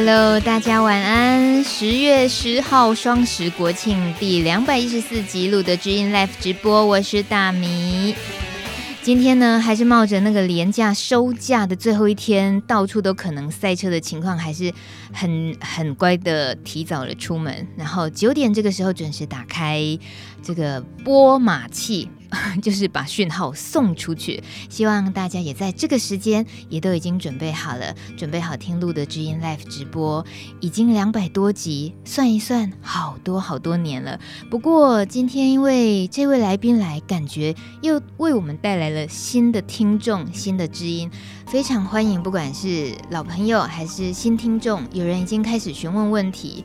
Hello，大家晚安。十月十号双十国庆第两百一十四集露德知音 Live 直播，我是大米。今天呢，还是冒着那个廉价收假的最后一天，到处都可能塞车的情况，还是很很乖的提早了出门，然后九点这个时候准时打开这个拨码器。就是把讯号送出去，希望大家也在这个时间也都已经准备好了，准备好听录的知音 Live 直播，已经两百多集，算一算，好多好多年了。不过今天因为这位来宾来，感觉又为我们带来了新的听众、新的知音，非常欢迎，不管是老朋友还是新听众，有人已经开始询问问题。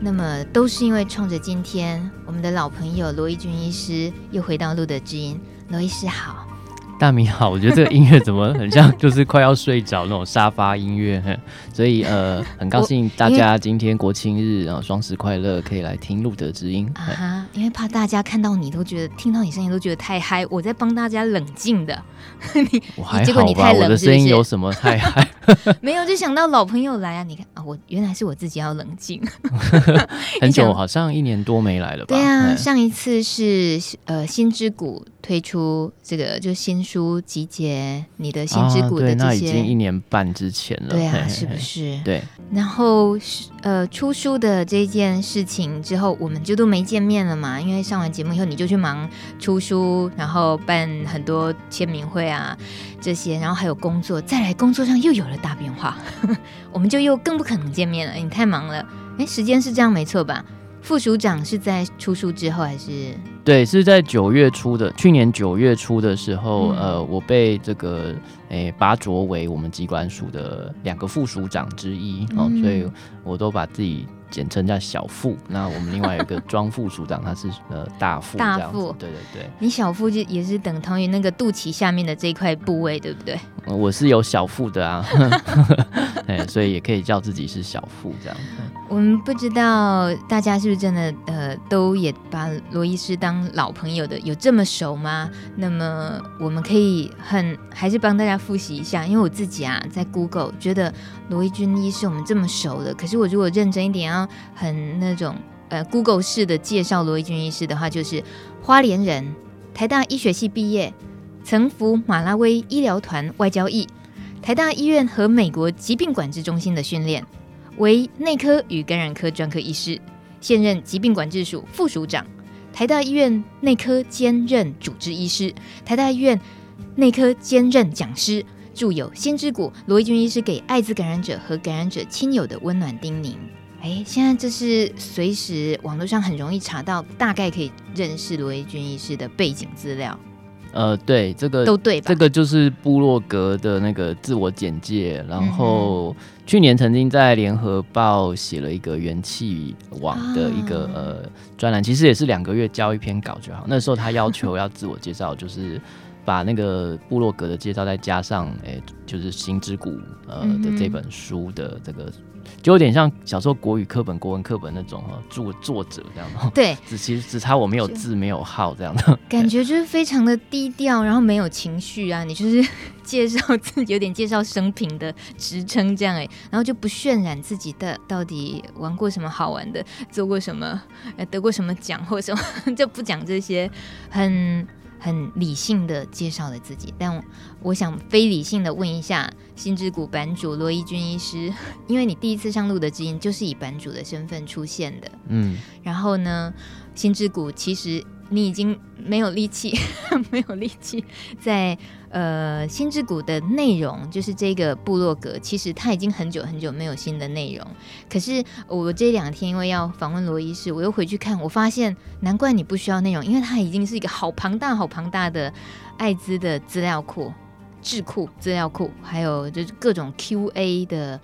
那么都是因为冲着今天，我们的老朋友罗一军医师又回到路德之音，罗医师好。大明好，我觉得这个音乐怎么很像，就是快要睡着那种沙发音乐，所以呃，很高兴大家今天国庆日，然后双十快乐，可以来听路德之音啊哈，因为怕大家看到你都觉得听到你声音都觉得太嗨，我在帮大家冷静的，你我还好吧？我的声音有什么太嗨？没有，就想到老朋友来啊，你看啊，我原来是我自己要冷静，很久好像一年多没来了吧？对啊，上一次是呃心之谷推出这个就新。书集结你的心之谷的这些，啊、那已经一年半之前了，对啊，是不是？对。然后呃，出书的这件事情之后，我们就都没见面了嘛。因为上完节目以后，你就去忙出书，然后办很多签名会啊这些，然后还有工作，再来工作上又有了大变化，我们就又更不可能见面了。你太忙了，哎，时间是这样没错吧？副署长是在出书之后还是？对，是在九月初的，去年九月初的时候，嗯、呃，我被这个诶拔擢为我们机关署的两个副署长之一，哦、嗯，所以我都把自己。简称叫小副，那我们另外有一个 庄副署长，他是呃大副，大副，对对对，你小副就也是等同于那个肚脐下面的这一块部位，对不对？我是有小腹的啊，哎，所以也可以叫自己是小腹这样。我们不知道大家是不是真的呃都也把罗医师当当老朋友的，有这么熟吗？那么我们可以很还是帮大家复习一下，因为我自己啊在 Google 觉得罗伊军医师我们这么熟的，可是我如果认真一点啊。很那种呃，Google 式的介绍罗伊军医师的话，就是花莲人，台大医学系毕业，曾服马拉威医疗团外交役，台大医院和美国疾病管制中心的训练，为内科与感染科专科医师，现任疾病管制署副署长，台大医院内科兼任主治医师，台大医院内科兼任讲师，著有《心之谷》，罗一军医师给艾滋感染者和感染者亲友的温暖叮咛。哎，现在这是随时网络上很容易查到，大概可以认识罗一军医师的背景资料。呃，对，这个都对吧？这个就是部落格的那个自我简介。然后去年曾经在联合报写了一个元气网的一个、啊、呃专栏，其实也是两个月交一篇稿就好。那时候他要求要自我介绍，就是把那个部落格的介绍再加上，哎，就是心之谷呃的这本书的这个。就有点像小时候国语课本、国文课本那种哈，作作者这样，对，只其实只差我没有字没有号这样的 感觉，就是非常的低调，然后没有情绪啊。你就是介绍自己，有点介绍生平的职称这样哎，然后就不渲染自己的到底玩过什么好玩的，做过什么，得过什么奖或什么，就不讲这些很。很理性的介绍了自己，但我想非理性的问一下心之谷版主罗一军医师，因为你第一次上路的知音就是以版主的身份出现的，嗯，然后呢，心之谷其实。你已经没有力气，没有力气在呃心之谷的内容，就是这个部落格，其实他已经很久很久没有新的内容。可是我这两天因为要访问罗医师，我又回去看，我发现难怪你不需要内容，因为它已经是一个好庞大、好庞大的艾滋的资料库。智库、资料库，还有就是各种 QA 的，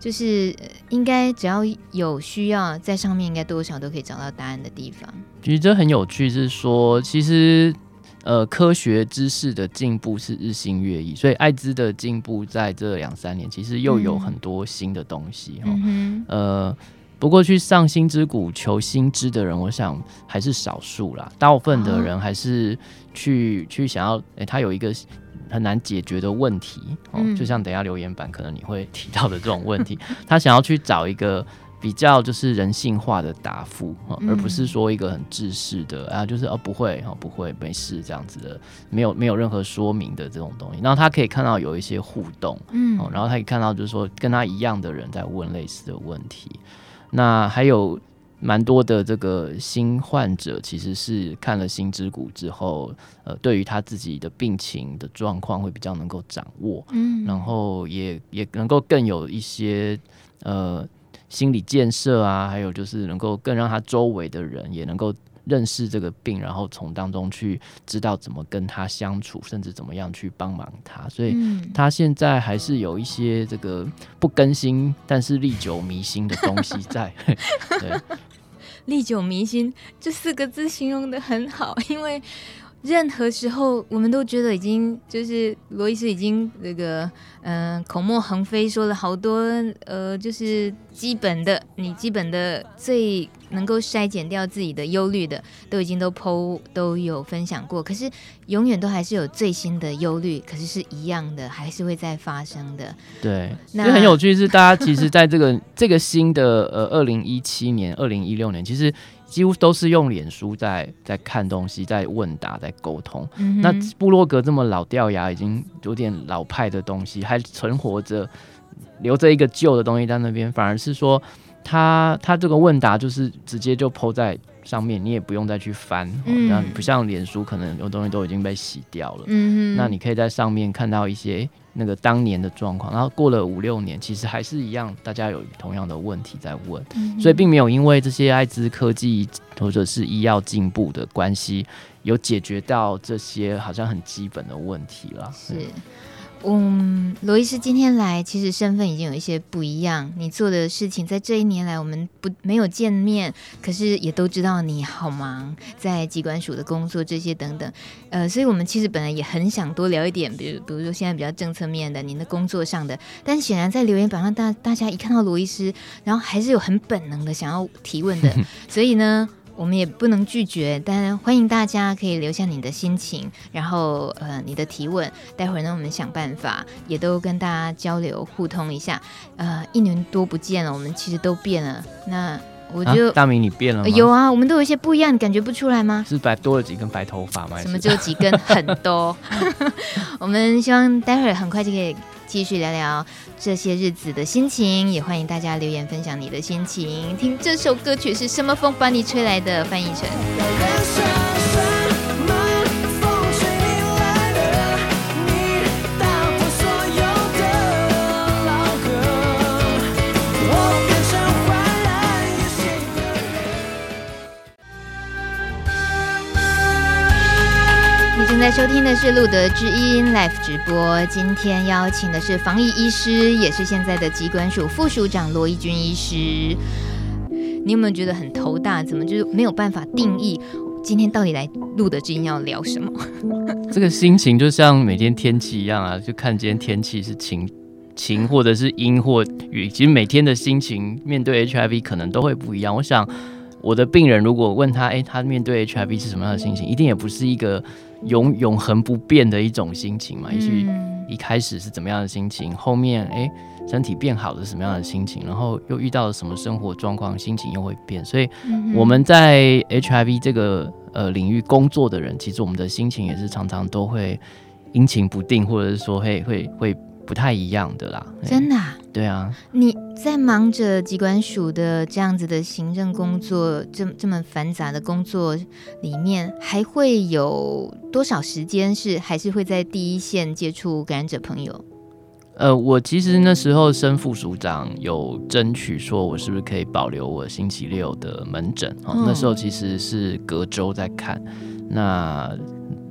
就是应该只要有需要，在上面应该多少都可以找到答案的地方。其实这很有趣，是说其实呃科学知识的进步是日新月异，所以艾滋的进步在这两三年其实又有很多新的东西哈、嗯，呃。不过去上心之谷求新知的人，我想还是少数啦。大部分的人还是去、哦、去想要，诶、欸，他有一个很难解决的问题，哦，嗯、就像等下留言板可能你会提到的这种问题，他想要去找一个比较就是人性化的答复，而不是说一个很制式的啊，就是哦不会哦不会没事这样子的，没有没有任何说明的这种东西。然后他可以看到有一些互动，嗯，然后他可以看到就是说跟他一样的人在问类似的问题。那还有蛮多的这个新患者，其实是看了心之谷之后，呃，对于他自己的病情的状况会比较能够掌握，嗯，然后也也能够更有一些呃心理建设啊，还有就是能够更让他周围的人也能够。认识这个病，然后从当中去知道怎么跟他相处，甚至怎么样去帮忙他。所以他现在还是有一些这个不更新，但是历久弥新的东西在。对，历久弥新这四个字形容的很好，因为。任何时候，我们都觉得已经就是罗医师已经那个嗯、呃、口沫横飞，说了好多呃，就是基本的，你基本的最能够筛减掉自己的忧虑的，都已经都 PO 都有分享过。可是永远都还是有最新的忧虑，可是是一样的，还是会再发生的。对，那很有趣是，大家其实在这个这个新的呃二零一七年、二零一六年，其实。几乎都是用脸书在在看东西，在问答，在沟通。嗯、那布洛格这么老掉牙，已经有点老派的东西，还存活着，留着一个旧的东西在那边，反而是说，他他这个问答就是直接就 po 在上面，你也不用再去翻。嗯，哦、不像脸书，可能有东西都已经被洗掉了。嗯，那你可以在上面看到一些。那个当年的状况，然后过了五六年，其实还是一样，大家有同样的问题在问，嗯、所以并没有因为这些艾滋科技或者是医药进步的关系，有解决到这些好像很基本的问题了。是。嗯，罗医师今天来，其实身份已经有一些不一样。你做的事情，在这一年来我们不没有见面，可是也都知道你好忙，在机关署的工作这些等等。呃，所以我们其实本来也很想多聊一点，比如比如说现在比较政策面的，您的工作上的。但是显然在留言板上，大大家一看到罗医师，然后还是有很本能的想要提问的，所以呢。我们也不能拒绝，但欢迎大家可以留下你的心情，然后呃你的提问，待会儿呢我们想办法也都跟大家交流互通一下。呃，一年多不见了，我们其实都变了。那我就、啊、大明你变了吗？有啊，我们都有一些不一样，你感觉不出来吗？是白多了几根白头发吗？什么只有几根？很多。我们希望待会儿很快就可以。继续聊聊这些日子的心情，也欢迎大家留言分享你的心情。听这首歌曲是什么风把你吹来的？翻译成。收听的是路德之音 Live 直播，今天邀请的是防疫医师，也是现在的机关署副署长罗一军医师。你有没有觉得很头大？怎么就是没有办法定义今天到底来露德之音要聊什么？这个心情就像每天天气一样啊，就看今天天气是晴晴或者是阴或雨，其实每天的心情面对 HIV 可能都会不一样。我想我的病人如果问他，哎，他面对 HIV 是什么样的心情，一定也不是一个。永永恒不变的一种心情嘛，也许一开始是怎么样的心情，后面哎、欸、身体变好了什么样的心情，然后又遇到了什么生活状况，心情又会变。所以我们在 HIV 这个呃领域工作的人，其实我们的心情也是常常都会阴晴不定，或者是说会会会。不太一样的啦，真的啊？对啊，你在忙着机关署的这样子的行政工作，这么这么繁杂的工作里面，还会有多少时间是还是会在第一线接触感染者朋友？呃，我其实那时候升副署长有争取说，我是不是可以保留我星期六的门诊？哦，那时候其实是隔周在看，那。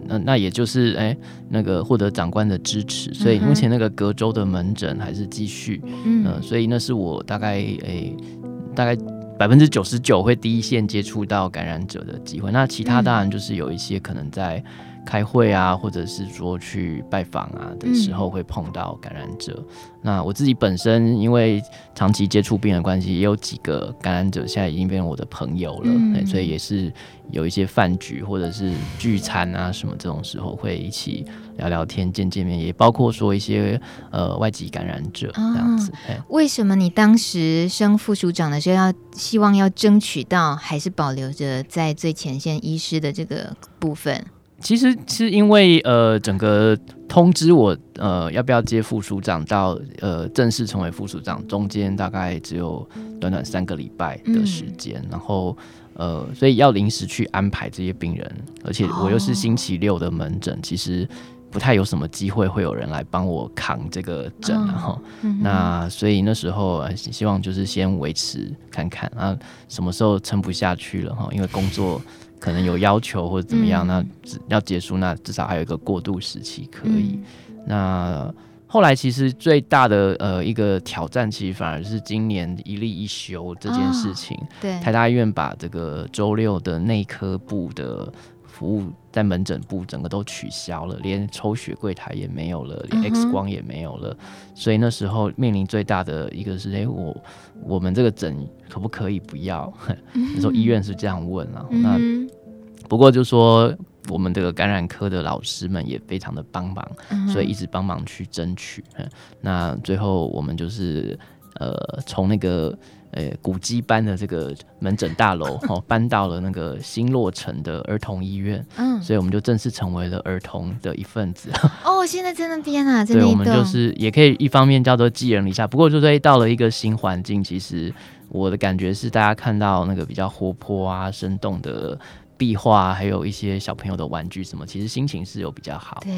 那那也就是哎、欸，那个获得长官的支持，所以目前那个隔周的门诊还是继续，嗯、呃，所以那是我大概哎、欸，大概百分之九十九会第一线接触到感染者的机会。那其他当然就是有一些可能在。开会啊，或者是说去拜访啊的时候，会碰到感染者。嗯、那我自己本身因为长期接触病人关系，也有几个感染者，现在已经变成我的朋友了，嗯、所以也是有一些饭局或者是聚餐啊什么这种时候，会一起聊聊天、见见面，也包括说一些呃外籍感染者这样子。啊、为什么你当时升副署长的时候，要希望要争取到，还是保留着在最前线医师的这个部分？其实是因为呃，整个通知我呃要不要接副署长到呃正式成为副署长，中间大概只有短短三个礼拜的时间，嗯、然后呃，所以要临时去安排这些病人，而且我又是星期六的门诊，哦、其实不太有什么机会会有人来帮我扛这个诊，然后、哦嗯、那所以那时候希望就是先维持看看啊，什么时候撑不下去了哈，因为工作。可能有要求或者怎么样，嗯、那要结束，那至少还有一个过渡时期可以。嗯、那后来其实最大的呃一个挑战，其实反而是今年一例一休这件事情。哦、对，台大医院把这个周六的内科部的服务在门诊部整个都取消了，连抽血柜台也没有了，连 X 光也没有了。嗯、所以那时候面临最大的一个是，哎、欸，我我们这个诊可不可以不要？那时候医院是这样问啊。嗯、那不过就说我们这个感染科的老师们也非常的帮忙，嗯、所以一直帮忙去争取。那最后我们就是呃从那个呃古迹般的这个门诊大楼哦搬到了那个新落成的儿童医院，嗯，所以我们就正式成为了儿童的一份子。哦，现在在那边啊，对，我们就是也可以一方面叫做寄人篱下，不过就是到了一个新环境，其实我的感觉是大家看到那个比较活泼啊、生动的。壁画还有一些小朋友的玩具什么，其实心情是有比较好。对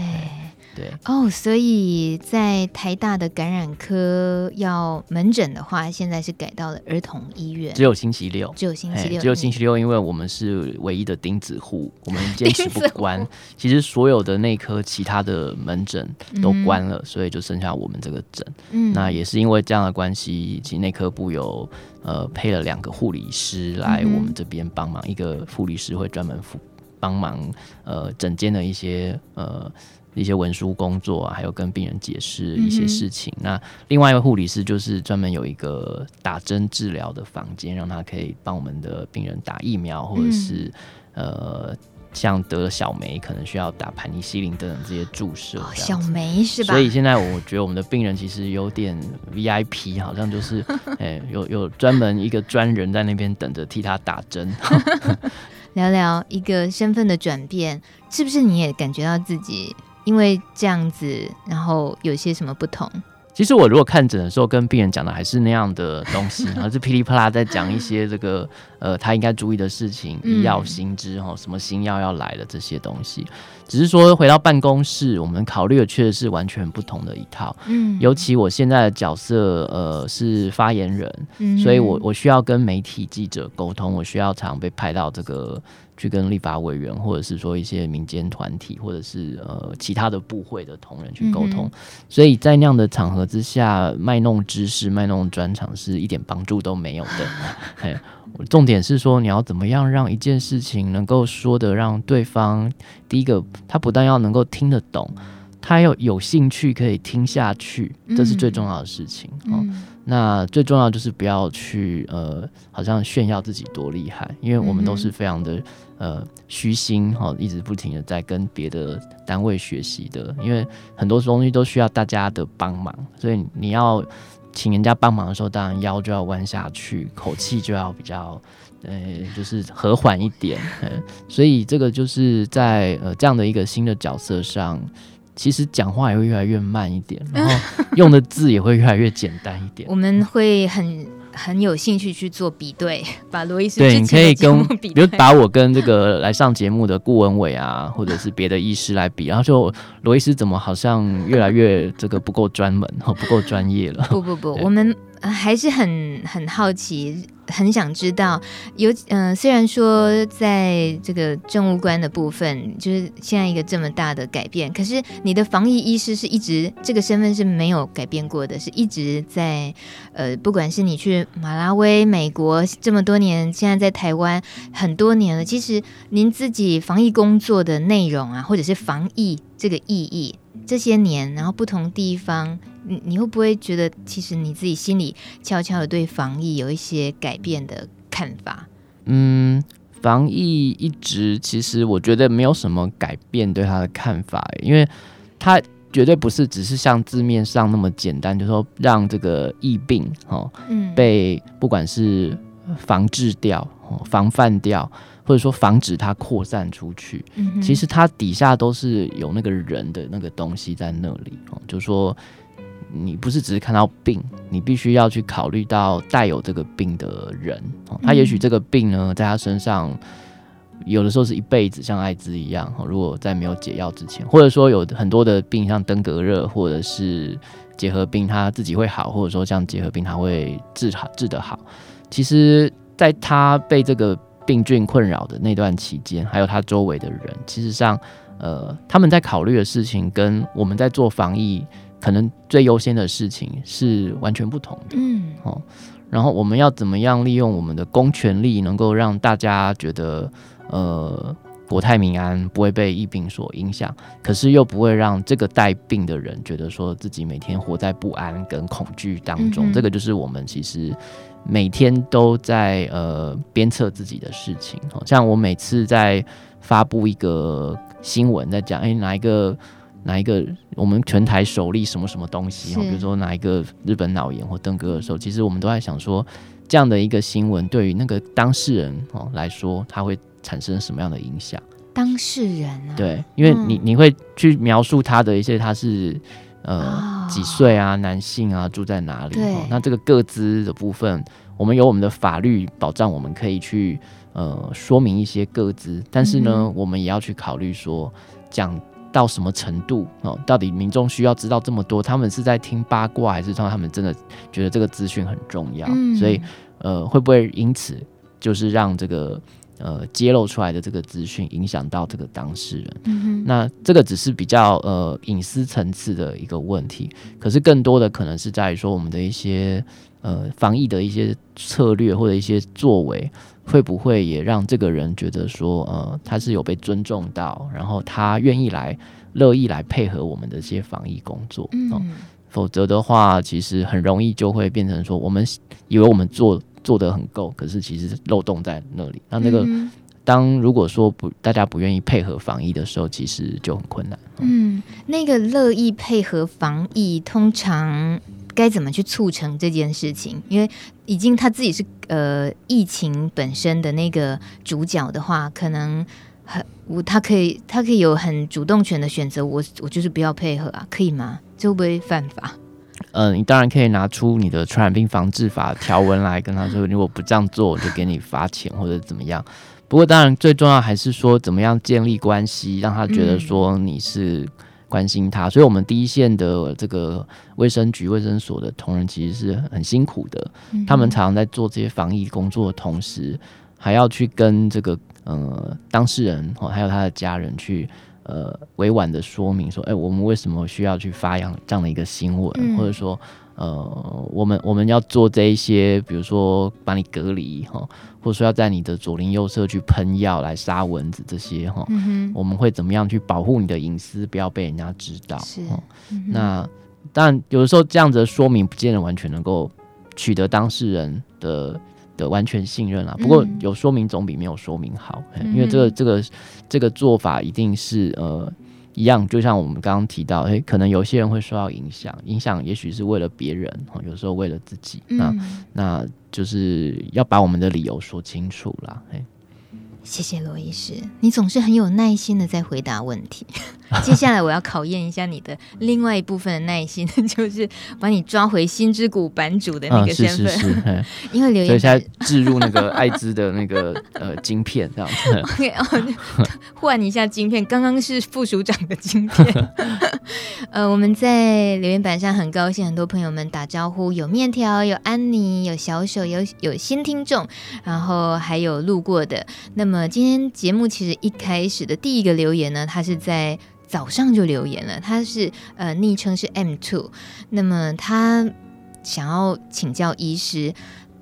对。哦，所以在台大的感染科要门诊的话，现在是改到了儿童医院，只有星期六，只有星期六，只有星期六，因为我们是唯一的钉子户，我们坚持不关。其实所有的内科其他的门诊都关了，嗯、所以就剩下我们这个诊。嗯，那也是因为这样的关系，其实内科部有。呃，配了两个护理师来我们这边帮忙，嗯、一个护理师会专门辅帮忙，呃，诊间的一些呃一些文书工作啊，还有跟病人解释一些事情。嗯、那另外一位护理师就是专门有一个打针治疗的房间，让他可以帮我们的病人打疫苗，或者是、嗯、呃。像得了小梅，可能需要打盘尼西林等等这些注射。哦，小梅是吧？所以现在我觉得我们的病人其实有点 VIP，好像就是，哎、欸，有有专门一个专人在那边等着替他打针。聊聊一个身份的转变，是不是你也感觉到自己因为这样子，然后有些什么不同？其实我如果看诊的时候，跟病人讲的还是那样的东西，然后是噼里啪啦在讲一些这个 呃他应该注意的事情，医药新知哈，什么新药要来了这些东西。只是说回到办公室，我们考虑的确实是完全不同的一套。嗯，尤其我现在的角色呃是发言人，嗯，所以我我需要跟媒体记者沟通，我需要常被派到这个。去跟立法委员，或者是说一些民间团体，或者是呃其他的部会的同仁去沟通，嗯、所以在那样的场合之下，卖弄知识、卖弄专长是一点帮助都没有的。嘿，重点是说你要怎么样让一件事情能够说的让对方，第一个他不但要能够听得懂，他要有兴趣可以听下去，这是最重要的事情。嗯、哦。那最重要就是不要去呃，好像炫耀自己多厉害，因为我们都是非常的呃虚心哈，一直不停的在跟别的单位学习的，因为很多东西都需要大家的帮忙，所以你要请人家帮忙的时候，当然腰就要弯下去，口气就要比较呃，就是和缓一点，所以这个就是在呃这样的一个新的角色上。其实讲话也会越来越慢一点，然后用的字也会越来越简单一点。我们会很很有兴趣去做比对，把罗医师对，你可以跟比如把我跟这个来上节目的顾文伟啊，或者是别的医师来比，然后就罗医师怎么好像越来越这个不够专门，不够专业了。不不不，我们还是很很好奇。很想知道，有嗯、虽然说在这个政务官的部分，就是现在一个这么大的改变，可是你的防疫医师是一直这个身份是没有改变过的，是一直在呃，不管是你去马拉维、美国这么多年，现在在台湾很多年了，其实您自己防疫工作的内容啊，或者是防疫这个意义，这些年，然后不同地方。你你会不会觉得，其实你自己心里悄悄的对防疫有一些改变的看法？嗯，防疫一直其实我觉得没有什么改变对他的看法，因为他绝对不是只是像字面上那么简单，就是说让这个疫病哦，嗯，被不管是防治掉、防范掉，或者说防止它扩散出去，嗯，其实它底下都是有那个人的那个东西在那里哦，就是说。你不是只是看到病，你必须要去考虑到带有这个病的人。他也许这个病呢，在他身上有的时候是一辈子，像艾滋一样。如果在没有解药之前，或者说有很多的病，像登革热或者是结核病，他自己会好，或者说像结核病，他会治好治得好。其实，在他被这个病菌困扰的那段期间，还有他周围的人，其实上，呃，他们在考虑的事情跟我们在做防疫。可能最优先的事情是完全不同的，嗯，哦，然后我们要怎么样利用我们的公权力，能够让大家觉得，呃，国泰民安，不会被疫病所影响，可是又不会让这个带病的人觉得说自己每天活在不安跟恐惧当中，嗯、这个就是我们其实每天都在呃鞭策自己的事情。哦，像我每次在发布一个新闻，在讲，哎，哪一个？哪一个我们全台首例什么什么东西？哈，比如说哪一个日本脑炎或登革的时候，其实我们都在想说，这样的一个新闻对于那个当事人哦来说，它会产生什么样的影响？当事人啊，对，因为你你会去描述他的一些他是呃、哦、几岁啊，男性啊，住在哪里？对，那这个各资的部分，我们有我们的法律保障，我们可以去呃说明一些各资，但是呢，嗯、我们也要去考虑说讲。到什么程度哦？到底民众需要知道这么多？他们是在听八卦，还是说他们真的觉得这个资讯很重要？嗯、所以，呃，会不会因此就是让这个呃揭露出来的这个资讯影响到这个当事人？嗯、那这个只是比较呃隐私层次的一个问题，可是更多的可能是在于说我们的一些呃防疫的一些策略或者一些作为。会不会也让这个人觉得说，呃，他是有被尊重到，然后他愿意来、乐意来配合我们的一些防疫工作？嗯、哦，否则的话，其实很容易就会变成说，我们以为我们做做得很够，可是其实漏洞在那里。那那个，嗯、当如果说不大家不愿意配合防疫的时候，其实就很困难。嗯，那个乐意配合防疫，通常。该怎么去促成这件事情？因为已经他自己是呃疫情本身的那个主角的话，可能很我他可以他可以有很主动权的选择，我我就是不要配合啊，可以吗？这会不会犯法？嗯、呃，你当然可以拿出你的传染病防治法条文来跟他说，如果不这样做，我就给你罚钱或者怎么样。不过当然最重要还是说怎么样建立关系，让他觉得说你是。关心他，所以我们第一线的这个卫生局、卫生所的同仁其实是很辛苦的。嗯、他们常常在做这些防疫工作的同时，还要去跟这个呃当事人还有他的家人去呃委婉的说明说，哎、欸，我们为什么需要去发扬这样的一个新闻，嗯、或者说。呃，我们我们要做这一些，比如说把你隔离哈，或者说要在你的左邻右舍去喷药来杀蚊子这些哈，嗯、我们会怎么样去保护你的隐私，不要被人家知道？是，嗯、那但有的时候这样子的说明不见得完全能够取得当事人的的完全信任啦。不过有说明总比没有说明好，嗯、因为这个这个这个做法一定是呃。一样，就像我们刚刚提到，诶，可能有些人会受到影响，影响也许是为了别人，有时候为了自己，那、嗯、那就是要把我们的理由说清楚啦。诶，谢谢罗医师，你总是很有耐心的在回答问题。接下来我要考验一下你的另外一部分的耐心，就是把你抓回心之谷版主的那个身份。嗯、是是是，因为留言所以现在置入那个艾滋的那个呃晶片这样子。OK，哦，换一下晶片，刚刚是副署长的晶片。呃，我们在留言板上很高兴，很多朋友们打招呼，有面条，有安妮，有小手，有有新听众，然后还有路过的。那么今天节目其实一开始的第一个留言呢，他是在早上就留言了，他是呃昵称是 M Two，那么他想要请教医师。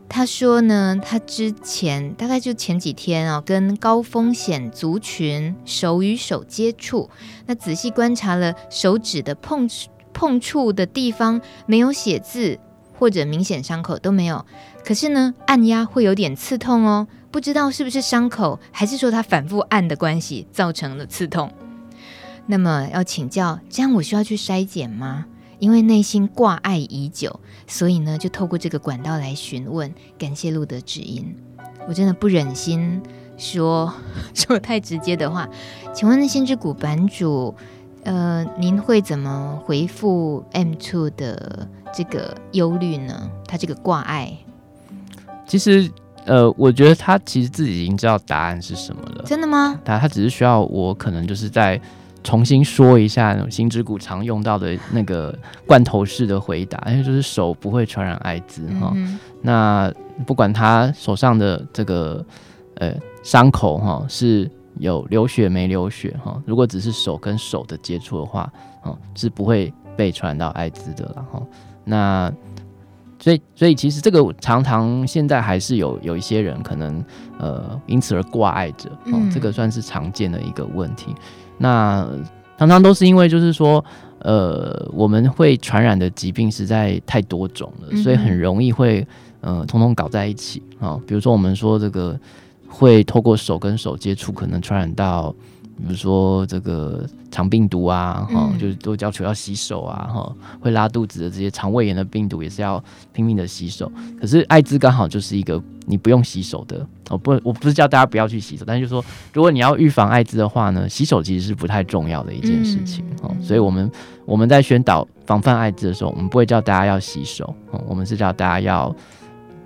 他说呢，他之前大概就前几天哦，跟高风险族群手与手接触，那仔细观察了手指的碰碰触的地方，没有写字或者明显伤口都没有。可是呢，按压会有点刺痛哦，不知道是不是伤口，还是说他反复按的关系造成了刺痛。那么要请教，这样我需要去筛检吗？因为内心挂碍已久，所以呢，就透过这个管道来询问。感谢路德指引，我真的不忍心说 说太直接的话。请问心之谷版主，呃，您会怎么回复 M Two 的这个忧虑呢？他这个挂碍，其实，呃，我觉得他其实自己已经知道答案是什么了。真的吗？他他只是需要我，可能就是在。重新说一下心之谷常用到的那个罐头式的回答，因为就是手不会传染艾滋哈。那不管他手上的这个呃伤口哈是有流血没流血哈，如果只是手跟手的接触的话，哦是不会被传染到艾滋的了哈。那所以所以其实这个常常现在还是有有一些人可能呃因此而挂碍着，哦、嗯、这个算是常见的一个问题。那常常都是因为，就是说，呃，我们会传染的疾病实在太多种了，所以很容易会，呃，通通搞在一起啊、哦。比如说，我们说这个会透过手跟手接触，可能传染到。比如说这个肠病毒啊，哈、嗯，就是都要求要洗手啊，哈，会拉肚子的这些肠胃炎的病毒也是要拼命的洗手。可是艾滋刚好就是一个你不用洗手的，哦不我不是叫大家不要去洗手，但是就是说如果你要预防艾滋的话呢，洗手其实是不太重要的一件事情，哦、嗯，所以我们我们在宣导防范艾滋的时候，我们不会叫大家要洗手，哦，我们是叫大家要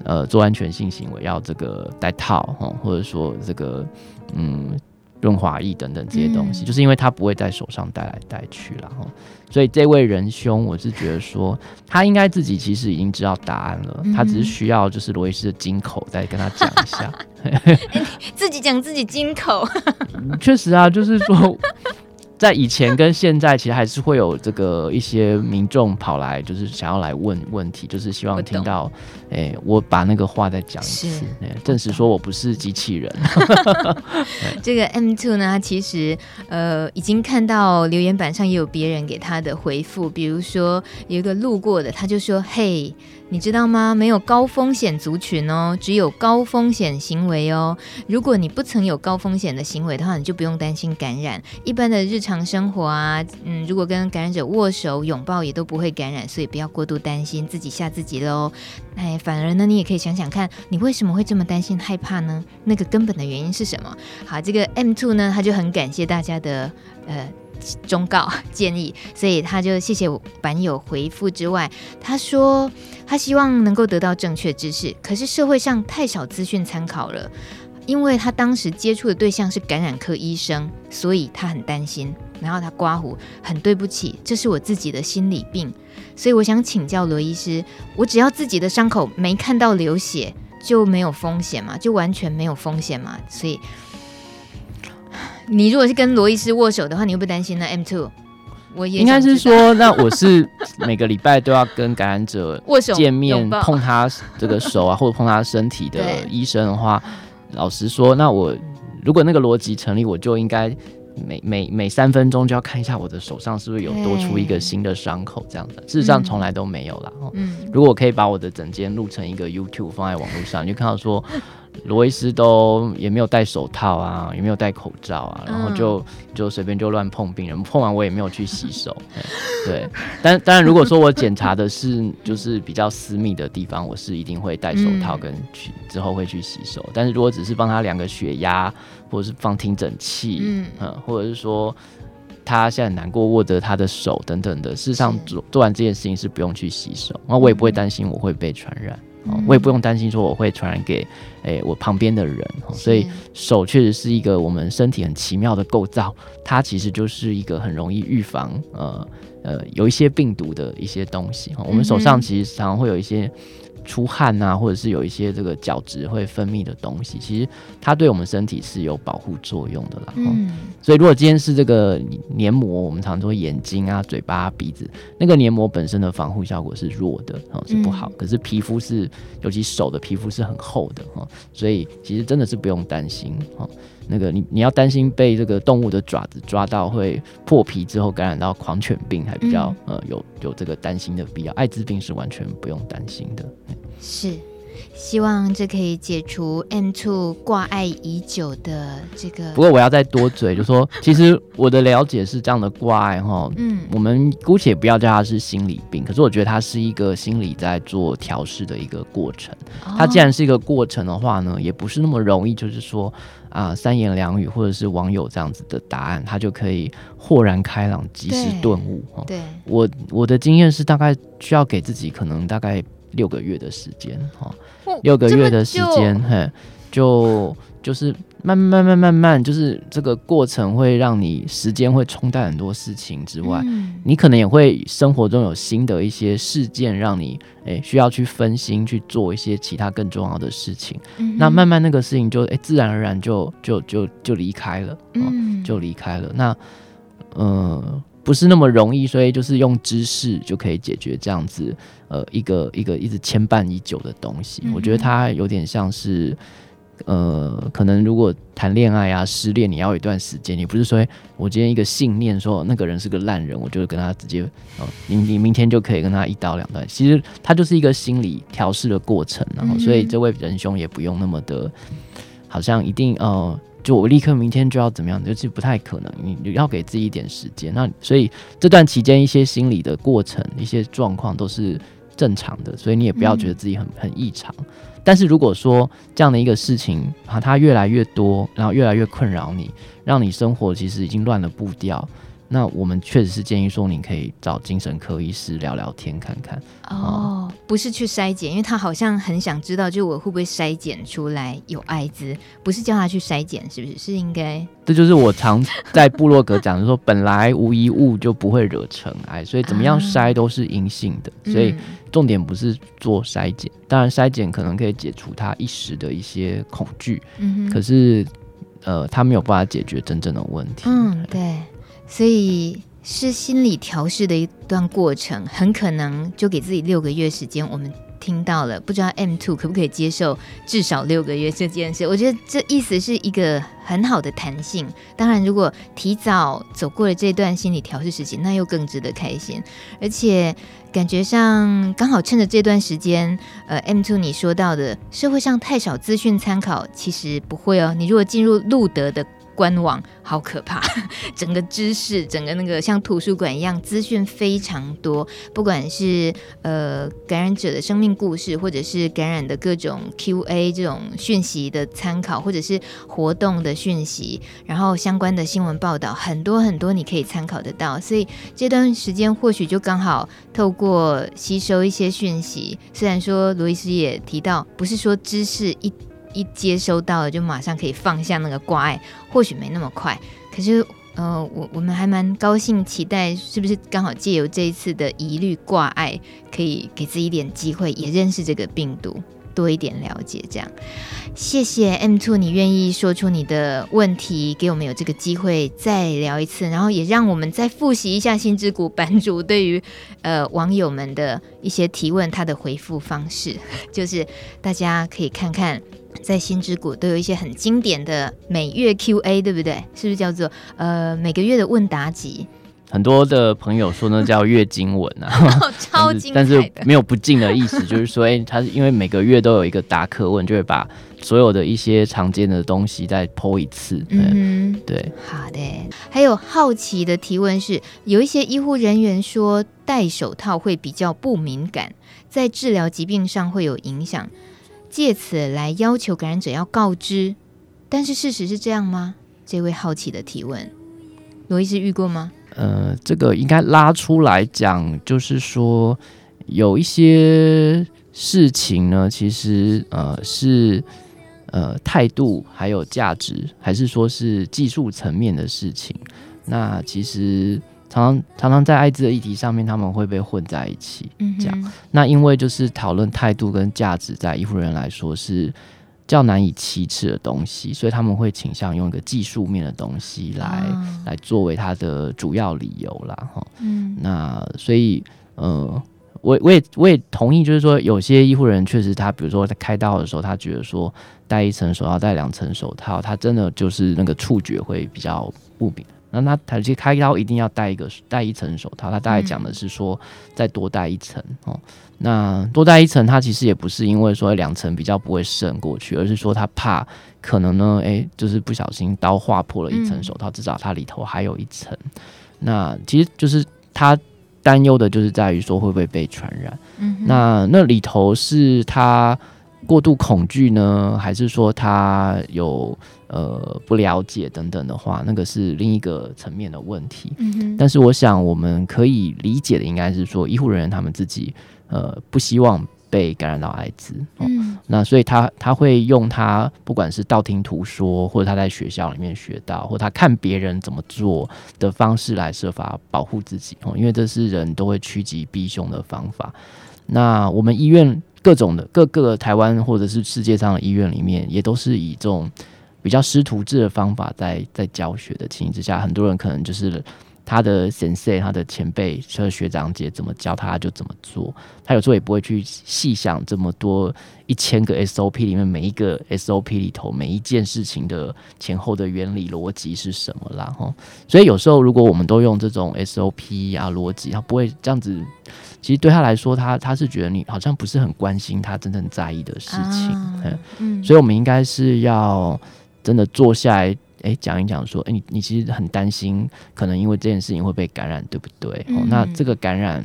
呃做安全性行为，要这个戴套，哈，或者说这个嗯。润滑液等等这些东西，嗯、就是因为他不会在手上带来带去了哈，所以这位仁兄，我是觉得说他应该自己其实已经知道答案了，嗯、他只是需要就是罗伊斯的金口再跟他讲一下，欸、自己讲自己金口，确实啊，就是说。在以前跟现在，其实还是会有这个一些民众跑来，就是想要来问问题，就是希望听到，哎、欸，我把那个话再讲一次，证实说我不是机器人。这个 M Two 呢，他其实呃已经看到留言板上也有别人给他的回复，比如说有一个路过的，他就说：“嘿。”你知道吗？没有高风险族群哦，只有高风险行为哦。如果你不曾有高风险的行为的话，你就不用担心感染。一般的日常生活啊，嗯，如果跟感染者握手、拥抱，也都不会感染，所以不要过度担心，自己吓自己喽。哎，反而呢，你也可以想想看，你为什么会这么担心、害怕呢？那个根本的原因是什么？好，这个 M Two 呢，他就很感谢大家的呃。忠告建议，所以他就谢谢版友回复之外，他说他希望能够得到正确知识，可是社会上太少资讯参考了，因为他当时接触的对象是感染科医生，所以他很担心。然后他刮胡，很对不起，这是我自己的心理病，所以我想请教罗医师，我只要自己的伤口没看到流血就没有风险嘛？就完全没有风险嘛？所以。你如果是跟罗医师握手的话，你会不会担心呢？M two，我也应该是说，那我是每个礼拜都要跟感染者 握手见面，碰他这个手啊，或者碰他身体的医生的话，老实说，那我如果那个逻辑成立，我就应该每每每三分钟就要看一下我的手上是不是有多出一个新的伤口，这样的。事实上从来都没有啦。嗯，如果我可以把我的整间录成一个 YouTube 放在网络上，你就看到说。罗医师都也没有戴手套啊，也没有戴口罩啊，然后就就随便就乱碰病人，碰完我也没有去洗手。对，但当然如果说我检查的是就是比较私密的地方，我是一定会戴手套跟去之后会去洗手。但是如果只是帮他量个血压，或者是放听诊器，嗯，或者是说他现在很难过，握着他的手等等的。事实上做做完这件事情是不用去洗手，那我也不会担心我会被传染。我也不用担心说我会传染给诶、欸、我旁边的人，所以手确实是一个我们身体很奇妙的构造，它其实就是一个很容易预防呃呃有一些病毒的一些东西。我们手上其实常常会有一些。出汗啊，或者是有一些这个角质会分泌的东西，其实它对我们身体是有保护作用的啦。嗯，所以如果今天是这个黏膜，我们常说眼睛啊、嘴巴、啊、鼻子，那个黏膜本身的防护效果是弱的，哦，是不好。嗯、可是皮肤是，尤其手的皮肤是很厚的，哈，所以其实真的是不用担心，哈。那个你你要担心被这个动物的爪子抓到会破皮之后感染到狂犬病，还比较、嗯、呃有有这个担心的必要。艾滋病是完全不用担心的。是，希望这可以解除 M2 挂碍已久的这个。不过我要再多嘴，就说其实我的了解是这样的挂碍哈，嗯，我们姑且不要叫它是心理病，可是我觉得它是一个心理在做调试的一个过程。哦、它既然是一个过程的话呢，也不是那么容易，就是说。啊，三言两语或者是网友这样子的答案，它就可以豁然开朗，及时顿悟。对，我我的经验是大概需要给自己可能大概六个月的时间，哈，六个月的时间，嘿，就。就是慢慢慢慢慢，就是这个过程会让你时间会冲淡很多事情之外，嗯、你可能也会生活中有新的一些事件，让你诶、欸、需要去分心去做一些其他更重要的事情。嗯、那慢慢那个事情就诶、欸、自然而然就就就就离开了，嗯，就离开了。那呃不是那么容易，所以就是用知识就可以解决这样子呃一个一个一直牵绊已久的东西。嗯、我觉得它有点像是。呃，可能如果谈恋爱啊，失恋，你要有一段时间，你不是说我今天一个信念说那个人是个烂人，我就跟他直接，哦，你你明天就可以跟他一刀两断。其实他就是一个心理调试的过程，然后所以这位仁兄也不用那么的，好像一定呃，就我立刻明天就要怎么样，就是不太可能。你你要给自己一点时间，那所以这段期间一些心理的过程，一些状况都是正常的，所以你也不要觉得自己很很异常。但是如果说这样的一个事情啊，它越来越多，然后越来越困扰你，让你生活其实已经乱了步调，那我们确实是建议说，你可以找精神科医师聊聊天看看。哦，嗯、不是去筛检，因为他好像很想知道，就我会不会筛检出来有艾滋，不是叫他去筛检，是不是？是应该。这就是我常在部落格讲的说，本来无一物就不会惹尘埃，所以怎么样筛都是阴性的，啊、所以。重点不是做筛检，当然筛检可能可以解除他一时的一些恐惧，嗯哼，可是呃，他没有办法解决真正的问题。嗯，对，所以是心理调试的一段过程，很可能就给自己六个月时间，我们。听到了，不知道 M two 可不可以接受至少六个月这件事？我觉得这意思是一个很好的弹性。当然，如果提早走过了这段心理调试时期，那又更值得开心。而且感觉上刚好趁着这段时间，呃 M two 你说到的社会上太少资讯参考，其实不会哦。你如果进入路德的。官网好可怕，整个知识，整个那个像图书馆一样，资讯非常多。不管是呃感染者的生命故事，或者是感染的各种 Q&A 这种讯息的参考，或者是活动的讯息，然后相关的新闻报道，很多很多你可以参考得到。所以这段时间或许就刚好透过吸收一些讯息。虽然说罗医师也提到，不是说知识一。一接收到了就马上可以放下那个挂碍，或许没那么快。可是，呃，我我们还蛮高兴，期待是不是刚好借由这一次的疑虑挂碍，可以给自己一点机会，也认识这个病毒多一点了解。这样，谢谢 M two，你愿意说出你的问题，给我们有这个机会再聊一次，然后也让我们再复习一下心之谷版主对于呃网友们的一些提问，他的回复方式，就是大家可以看看。在心之谷都有一些很经典的每月 Q&A，对不对？是不是叫做呃每个月的问答集？很多的朋友说那叫月经文啊，超精但，是没有不敬的意思，就是说，哎、欸，他是因为每个月都有一个答客问，就会把所有的一些常见的东西再 po 一次。嗯，对。好的。还有好奇的提问是，有一些医护人员说戴手套会比较不敏感，在治疗疾病上会有影响。借此来要求感染者要告知，但是事实是这样吗？这位好奇的提问，罗医师遇过吗？呃，这个应该拉出来讲，就是说有一些事情呢，其实呃是呃态度还有价值，还是说是技术层面的事情。那其实常常常常在艾滋的议题上面，他们会被混在一起这样、那因为就是讨论态度跟价值，在医护人员来说是较难以启齿的东西，所以他们会倾向用一个技术面的东西来、哦、来作为他的主要理由啦。哈。嗯，那所以呃，我我也我也同意，就是说有些医护人员确实他，比如说在开刀的时候，他觉得说戴一层手套、戴两层手套，他真的就是那个触觉会比较不敏。那他他其实开刀一定要戴一个戴一层手套，他大概讲的是说再多戴一层哦。那多戴一层，他其实也不是因为说两层比较不会渗过去，而是说他怕可能呢，诶、欸，就是不小心刀划破了一层手套，至少它里头还有一层。那其实就是他担忧的就是在于说会不会被传染。嗯那那里头是他过度恐惧呢，还是说他有？呃，不了解等等的话，那个是另一个层面的问题。嗯。但是我想，我们可以理解的应该是说，医护人员他们自己呃不希望被感染到艾滋。哦、嗯。那所以他他会用他不管是道听途说，或者他在学校里面学到，或他看别人怎么做的方式来设法保护自己。哦，因为这是人都会趋吉避凶的方法。那我们医院各种的各个台湾或者是世界上的医院里面，也都是以这种。比较师徒制的方法在在教学的情形之下，很多人可能就是他的先生、他的前辈、他的学长姐怎么教他就怎么做，他有时候也不会去细想这么多一千个 SOP 里面每一个 SOP 里头每一件事情的前后的原理逻辑是什么啦哈。所以有时候如果我们都用这种 SOP 啊逻辑，他不会这样子。其实对他来说，他他是觉得你好像不是很关心他真正在意的事情。啊、嗯，所以我们应该是要。真的坐下来，哎，讲一讲，说，哎，你你其实很担心，可能因为这件事情会被感染，对不对？嗯、哦，那这个感染，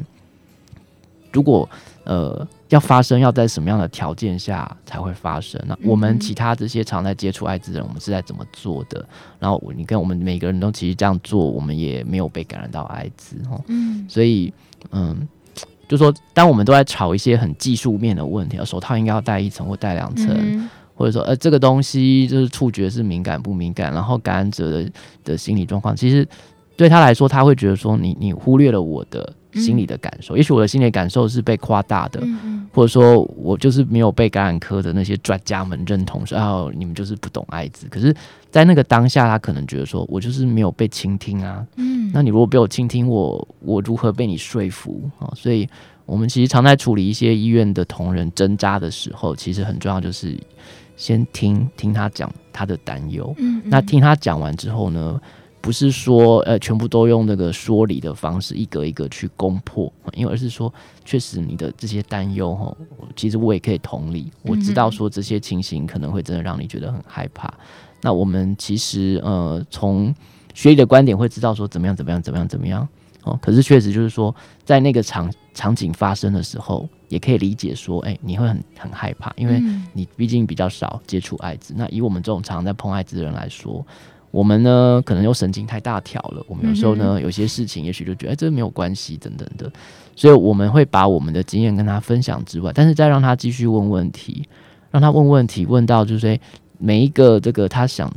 如果呃要发生，要在什么样的条件下才会发生？那我们其他这些常在接触艾滋的人，我们是在怎么做的？然后你跟我们每个人都其实这样做，我们也没有被感染到艾滋，哦，嗯，所以，嗯，就说当我们都在吵一些很技术面的问题，手套应该要戴一层或戴两层。嗯或者说，呃，这个东西就是触觉是敏感不敏感，然后感染者的的心理状况，其实对他来说，他会觉得说你，你你忽略了我的心理的感受，嗯、也许我的心理感受是被夸大的，嗯、或者说我就是没有被感染科的那些专家们认同，说哦，你们就是不懂艾滋。可是，在那个当下，他可能觉得说我就是没有被倾听啊，嗯，那你如果被我倾听我，我我如何被你说服啊？所以，我们其实常在处理一些医院的同仁挣扎的时候，其实很重要就是。先听听他讲他的担忧，嗯，嗯，那听他讲完之后呢，不是说呃全部都用那个说理的方式一个一个去攻破，因为而是说确实你的这些担忧哈，其实我也可以同理，我知道说这些情形可能会真的让你觉得很害怕。嗯、那我们其实呃从学理的观点会知道说怎么样怎么样怎么样怎么样哦，可是确实就是说在那个场场景发生的时候。也可以理解说，哎、欸，你会很很害怕，因为你毕竟比较少接触艾滋。嗯、那以我们这种常常在碰艾滋的人来说，我们呢可能又神经太大条了。我们有时候呢有些事情，也许就觉得哎、欸，这没有关系等等的。所以我们会把我们的经验跟他分享之外，但是再让他继续问问题，让他问问题，问到就是说每一个这个他想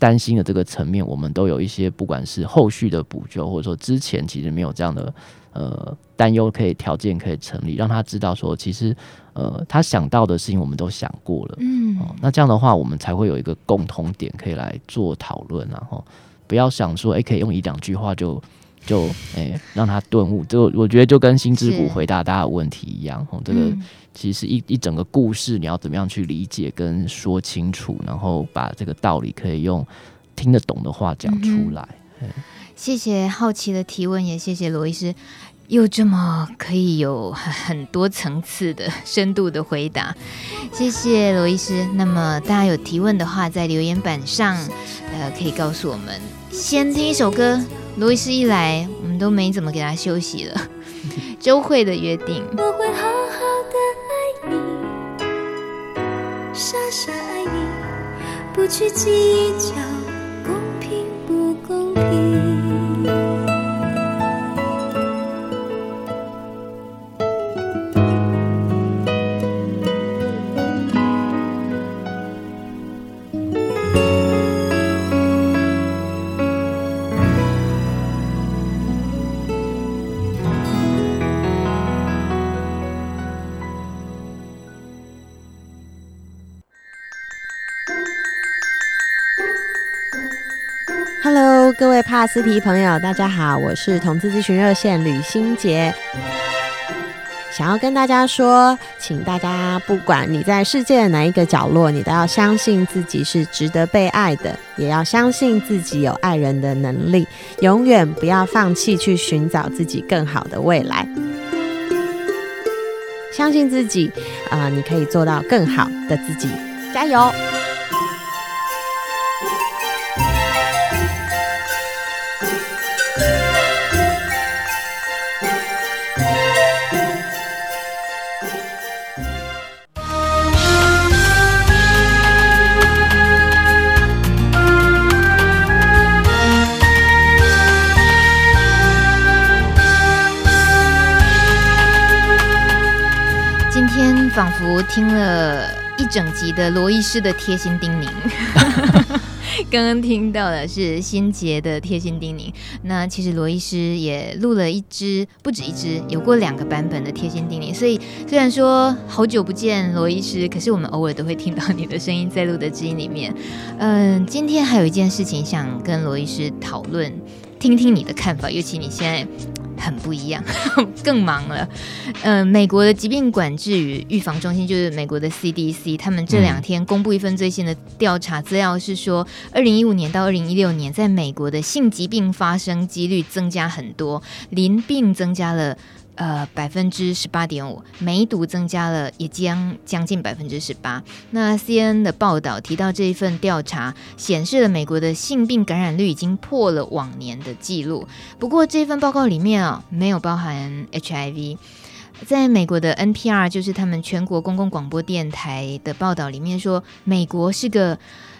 担心的这个层面，我们都有一些不管是后续的补救，或者说之前其实没有这样的。呃，担忧可以条件可以成立，让他知道说，其实呃，他想到的事情我们都想过了，嗯，哦，那这样的话，我们才会有一个共同点可以来做讨论，然后不要想说，哎、欸，可以用一两句话就就哎、欸、让他顿悟，就我觉得就跟心之谷回答大家的问题一样，哦，这个其实一一整个故事，你要怎么样去理解跟说清楚，然后把这个道理可以用听得懂的话讲出来。嗯谢谢好奇的提问，也谢谢罗医师，又这么可以有很多层次的深度的回答，谢谢罗医师。那么大家有提问的话，在留言板上，呃，可以告诉我们。先听一首歌，罗医师一来，我们都没怎么给他休息了。周蕙的约定，我会好好的爱你，傻傻爱你，不去计较帕斯提朋友，大家好，我是同志咨询热线吕欣洁，想要跟大家说，请大家不管你在世界的哪一个角落，你都要相信自己是值得被爱的，也要相信自己有爱人的能力，永远不要放弃去寻找自己更好的未来，相信自己，啊、你可以做到更好的自己，加油！听了一整集的罗医师的贴心叮咛，刚刚听到的是心洁的贴心叮咛。那其实罗医师也录了一支，不止一支，有过两个版本的贴心叮咛。所以虽然说好久不见罗医师，可是我们偶尔都会听到你的声音在录的知音里面。嗯，今天还有一件事情想跟罗医师讨论，听听你的看法，尤其你现在。很不一样，更忙了。呃，美国的疾病管制与预防中心，就是美国的 CDC，他们这两天公布一份最新的调查资料，是说，二零一五年到二零一六年，在美国的性疾病发生几率增加很多，淋病增加了。呃，百分之十八点五，梅毒增加了，也将将近百分之十八。那 CNN 的报道提到，这一份调查显示了美国的性病感染率已经破了往年的记录。不过，这份报告里面啊，没有包含 HIV。在美国的 NPR，就是他们全国公共广播电台的报道里面说，美国是个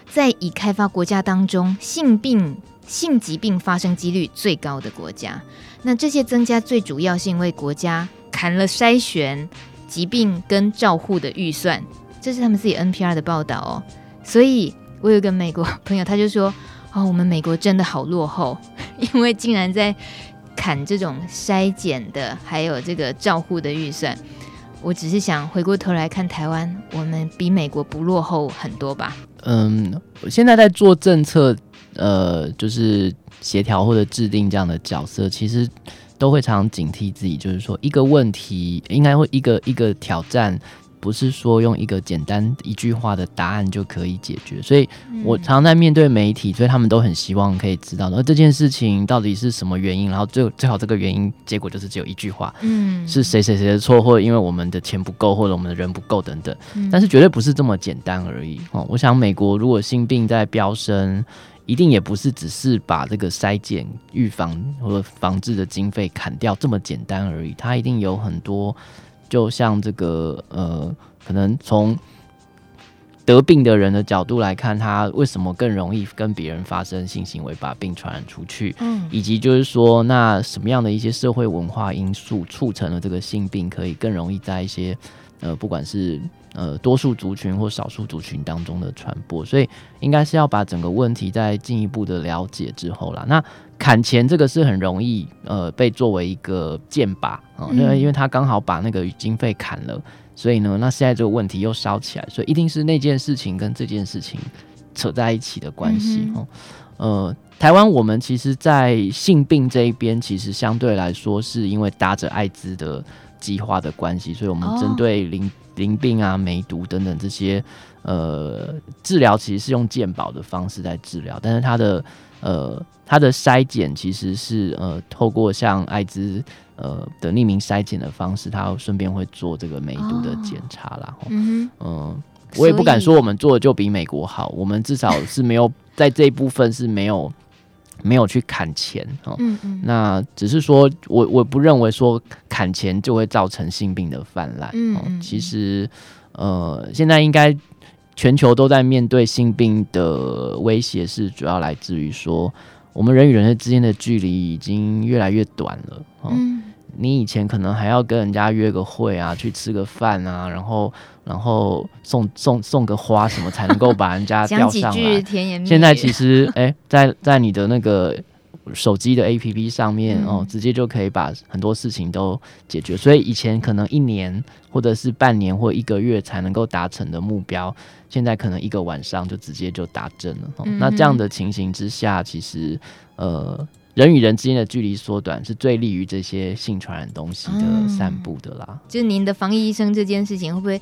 在已开发国家当中性病。性疾病发生几率最高的国家，那这些增加最主要是因为国家砍了筛选疾病跟照护的预算，这是他们自己 NPR 的报道哦。所以我有个美国朋友，他就说：“哦，我们美国真的好落后，因为竟然在砍这种筛检的，还有这个照护的预算。”我只是想回过头来看台湾，我们比美国不落后很多吧？嗯，我现在在做政策。呃，就是协调或者制定这样的角色，其实都会常常警惕自己，就是说一个问题应该会一个一个挑战，不是说用一个简单一句话的答案就可以解决。所以我常常在面对媒体，所以他们都很希望可以知道，而这件事情到底是什么原因，然后最最好这个原因结果就是只有一句话，嗯，是谁谁谁的错，或者因为我们的钱不够，或者我们的人不够等等。但是绝对不是这么简单而已哦。我想美国如果性病在飙升。一定也不是只是把这个筛检、预防和防治的经费砍掉这么简单而已，它一定有很多，就像这个呃，可能从得病的人的角度来看，他为什么更容易跟别人发生性行为，把病传染出去，嗯，以及就是说，那什么样的一些社会文化因素促成了这个性病可以更容易在一些呃，不管是。呃，多数族群或少数族群当中的传播，所以应该是要把整个问题再进一步的了解之后啦。那砍钱这个是很容易呃被作为一个箭靶啊，因为因为他刚好把那个经费砍了，所以呢，那现在这个问题又烧起来，所以一定是那件事情跟这件事情扯在一起的关系哦。呃，台湾我们其实，在性病这一边，其实相对来说是因为搭着艾滋的计划的关系，所以我们针对零。淋病啊、梅毒等等这些，呃，治疗其实是用健保的方式在治疗，但是它的呃它的筛检其实是呃透过像艾滋呃的匿名筛检的方式，它顺便会做这个梅毒的检查啦。哦、嗯嗯、呃，我也不敢说我们做的就比美国好，我们至少是没有 在这一部分是没有。没有去砍钱哦，嗯嗯，那只是说我我不认为说砍钱就会造成性病的泛滥，嗯，嗯，其实呃，现在应该全球都在面对性病的威胁，是主要来自于说我们人与人之间的距离已经越来越短了，嗯。你以前可能还要跟人家约个会啊，去吃个饭啊，然后然后送送送个花什么才能够把人家钓上来。现在其实哎、欸，在在你的那个手机的 APP 上面、嗯、哦，直接就可以把很多事情都解决。所以以前可能一年或者是半年或一个月才能够达成的目标，现在可能一个晚上就直接就达成了。哦嗯、那这样的情形之下，其实呃。人与人之间的距离缩短，是最利于这些性传染东西的散布的啦。嗯、就是您的防疫医生这件事情，会不会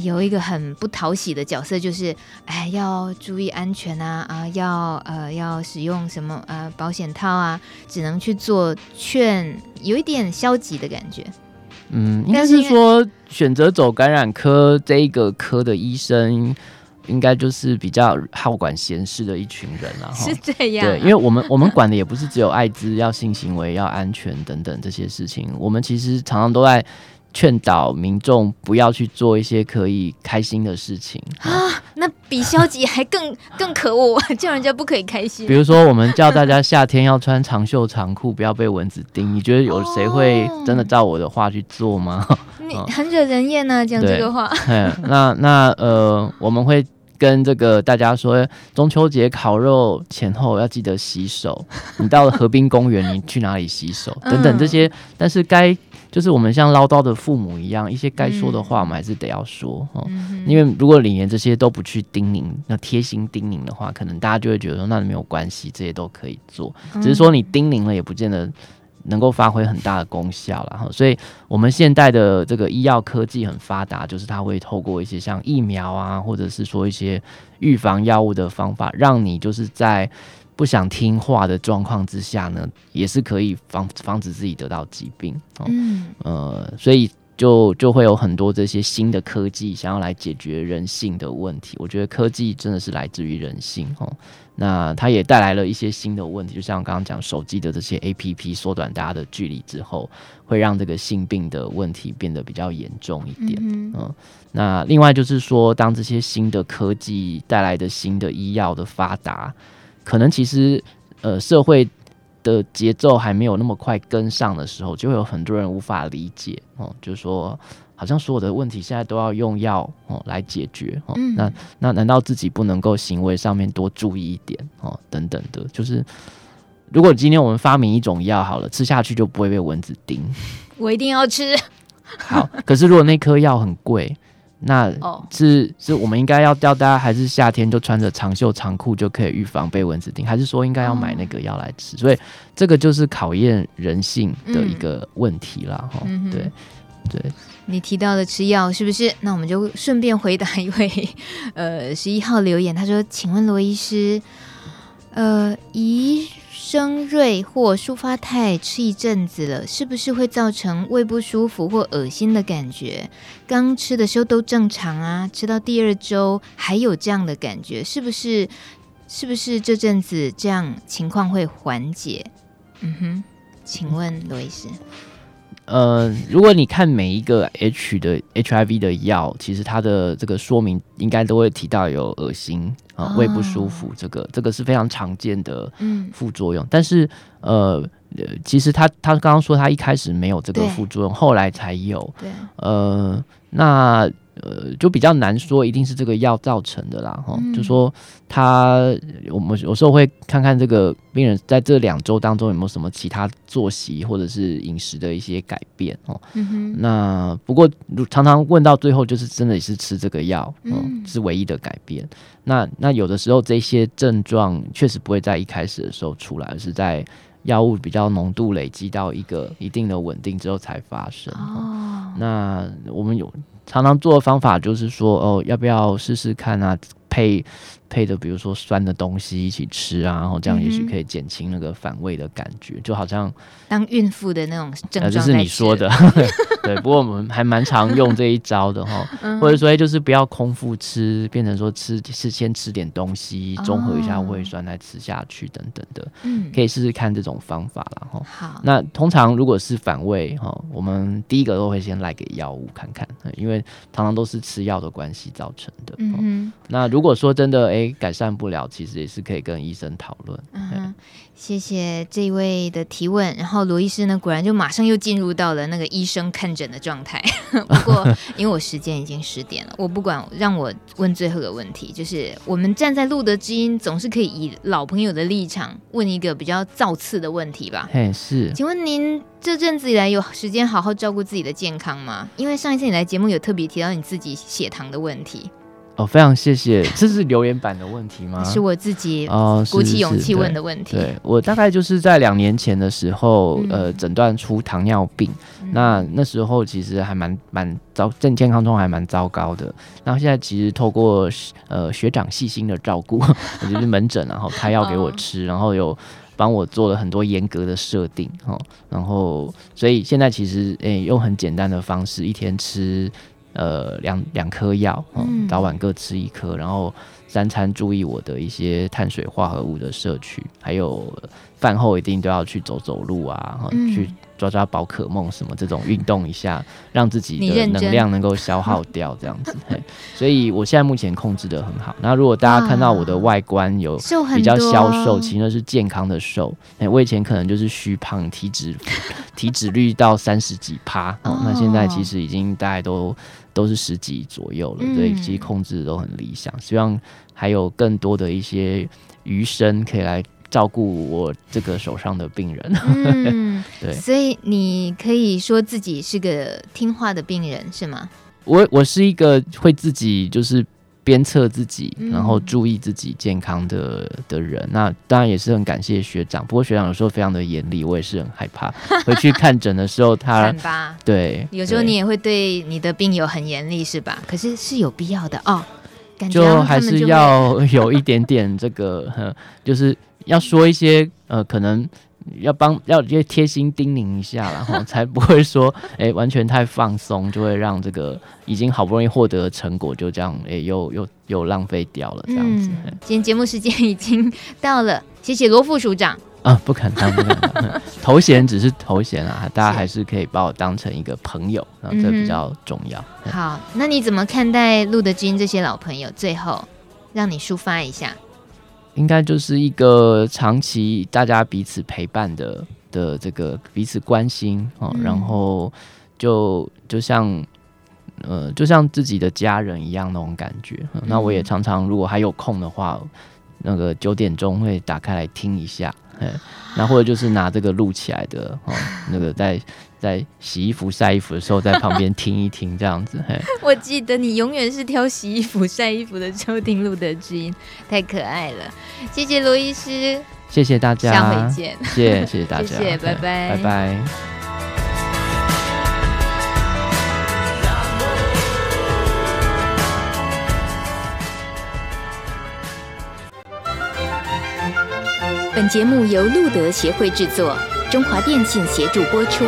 有一个很不讨喜的角色？就是哎，要注意安全啊啊，要呃要使用什么呃保险套啊，只能去做劝，有一点消极的感觉。嗯，应该是说选择走感染科这一个科的医生。应该就是比较好管闲事的一群人了，是这样。对，因为我们 我们管的也不是只有艾滋、要性行为、要安全等等这些事情，我们其实常常都在劝导民众不要去做一些可以开心的事情啊。那比消极还更 更可恶，叫人家不可以开心。比如说，我们叫大家夏天要穿长袖长裤，不要被蚊子叮。你觉得有谁会真的照我的话去做吗？你很惹人厌呢，讲这个话。嗯，那那呃，我们会。跟这个大家说，中秋节烤肉前后要记得洗手。你到了河滨公园，你去哪里洗手？等等这些，但是该就是我们像唠叨的父母一样，一些该说的话，我们还是得要说哦。因为如果你连这些都不去叮咛，那贴心叮咛的话，可能大家就会觉得说，那没有关系，这些都可以做。只是说你叮咛了，也不见得。能够发挥很大的功效，了哈，所以我们现代的这个医药科技很发达，就是它会透过一些像疫苗啊，或者是说一些预防药物的方法，让你就是在不想听话的状况之下呢，也是可以防防止自己得到疾病。嗯，呃，所以就就会有很多这些新的科技想要来解决人性的问题。我觉得科技真的是来自于人性，哦。那它也带来了一些新的问题，就像刚刚讲手机的这些 APP 缩短大家的距离之后，会让这个性病的问题变得比较严重一点。嗯，嗯，那另外就是说，当这些新的科技带来的新的医药的发达，可能其实呃社会的节奏还没有那么快跟上的时候，就会有很多人无法理解哦，就是说。好像所有的问题现在都要用药哦来解决哦，嗯、那那难道自己不能够行为上面多注意一点哦？等等的，就是如果今天我们发明一种药好了，吃下去就不会被蚊子叮，我一定要吃。好，可是如果那颗药很贵，那是、哦、是我们应该要叫大家还是夏天就穿着长袖长裤就可以预防被蚊子叮，还是说应该要买那个药来吃？哦、所以这个就是考验人性的一个问题了。哈、嗯，对对。你提到的吃药是不是？那我们就顺便回答一位，呃，十一号留言，他说：“请问罗医师，呃，怡生瑞或舒发泰吃一阵子了，是不是会造成胃不舒服或恶心的感觉？刚吃的时候都正常啊，吃到第二周还有这样的感觉，是不是？是不是这阵子这样情况会缓解？嗯哼，请问罗医师。”呃，如果你看每一个 H 的 HIV 的药，其实它的这个说明应该都会提到有恶心啊、呃、胃不舒服，这个这个是非常常见的副作用。嗯、但是呃，其实他他刚刚说他一开始没有这个副作用，后来才有。对，呃，那。呃，就比较难说，一定是这个药造成的啦，哈、嗯，就说他，我们有时候会看看这个病人在这两周当中有没有什么其他作息或者是饮食的一些改变，哦，嗯、那不过常常问到最后，就是真的也是吃这个药，嗯，是唯一的改变。那那有的时候这些症状确实不会在一开始的时候出来，而是在药物比较浓度累积到一个一定的稳定之后才发生。哦，那我们有。常常做的方法就是说，哦，要不要试试看啊？配配的，比如说酸的东西一起吃啊，然后这样也许可以减轻那个反胃的感觉，就好像当孕妇的那种症状。呃，这是你说的，对。不过我们还蛮常用这一招的哈，或者说就是不要空腹吃，变成说吃是先吃点东西，中和一下胃酸再吃下去等等的。嗯，可以试试看这种方法了哈。好，那通常如果是反胃哈，我们第一个都会先来给药物看看，因为常常都是吃药的关系造成的。嗯，那如果说真的，哎、哎改善不了，其实也是可以跟医生讨论。嗯，谢谢这一位的提问。然后罗医师呢，果然就马上又进入到了那个医生看诊的状态。不过 因为我时间已经十点了，我不管，让我问最后一个问题，就是我们站在路德之音，总是可以以老朋友的立场问一个比较造次的问题吧？嘿，是，请问您这阵子以来有时间好好照顾自己的健康吗？因为上一次你来节目有特别提到你自己血糖的问题。哦，非常谢谢，这是留言板的问题吗？是我自己哦，鼓起勇气问的问题。对，对我大概就是在两年前的时候，嗯、呃，诊断出糖尿病。嗯、那那时候其实还蛮蛮糟，正健康中还蛮糟糕的。然后现在其实透过呃学长细心的照顾，就是门诊，然后开药给我吃，哦、然后有帮我做了很多严格的设定，哦，然后所以现在其实诶、欸、用很简单的方式，一天吃。呃，两两颗药，嗯，早晚各吃一颗，然后三餐注意我的一些碳水化合物的摄取，还有饭后一定都要去走走路啊，嗯、去抓抓宝可梦什么这种运动一下，让自己的能量能够消耗掉，这样子。所以我现在目前控制的很好。那如果大家看到我的外观有比较消瘦，其实那是健康的瘦。哎，我以前可能就是虚胖，体脂 体脂率到三十几趴，哦，那现在其实已经大概都。都是十几左右了，所以其实控制都很理想。嗯、希望还有更多的一些余生可以来照顾我这个手上的病人。嗯，对，所以你可以说自己是个听话的病人，是吗？我我是一个会自己就是。鞭策自己，然后注意自己健康的的人，嗯、那当然也是很感谢学长。不过学长有时候非常的严厉，我也是很害怕。回去看诊的时候他，他对，有时候你也会对你的病友很严厉，是吧？可是是有必要的哦，就还是要有一点点这个，就是要说一些呃，可能。要帮要贴贴心叮咛一下，然后 才不会说哎、欸、完全太放松，就会让这个已经好不容易获得的成果就这样哎、欸、又又又浪费掉了这样子。嗯、今天节目时间已经到了，谢谢罗副署长。啊，不敢当，不敢当，头衔只是头衔啊，大家还是可以把我当成一个朋友，然后这比较重要。嗯、好，那你怎么看待陆德知音这些老朋友？最后让你抒发一下。应该就是一个长期大家彼此陪伴的的这个彼此关心哦，嗯、然后就就像呃就像自己的家人一样那种感觉。嗯、那我也常常如果还有空的话，那个九点钟会打开来听一下，哎，那或者就是拿这个录起来的哦，那个在。在洗衣服、晒衣服的时候，在旁边听一听，这样子。嘿，我记得你永远是挑洗衣服、晒衣服的时候听露德知音，太可爱了。谢谢罗医师，谢谢大家，下回见。谢谢，谢谢大家，谢谢，拜拜，拜拜。本节目由路德协会制作。中华电信协助播出。